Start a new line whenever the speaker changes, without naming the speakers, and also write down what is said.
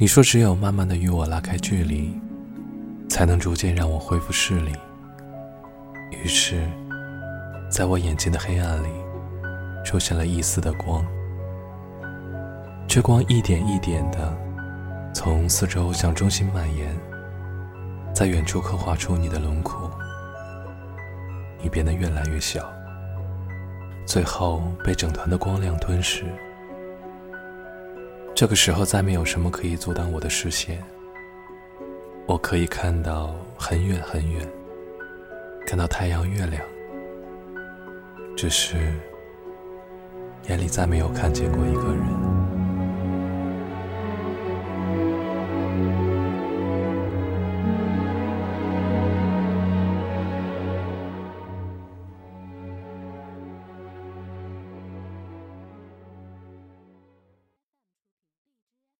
你说只有慢慢的与我拉开距离，才能逐渐让我恢复视力。于是，在我眼睛的黑暗里，出现了一丝的光。这光一点一点的从四周向中心蔓延，在远处刻画出你的轮廓。你变得越来越小，最后被整团的光亮吞噬。这个时候，再没有什么可以阻挡我的视线。我可以看到很远很远，看到太阳、月亮，只是眼里再没有看见过一个人。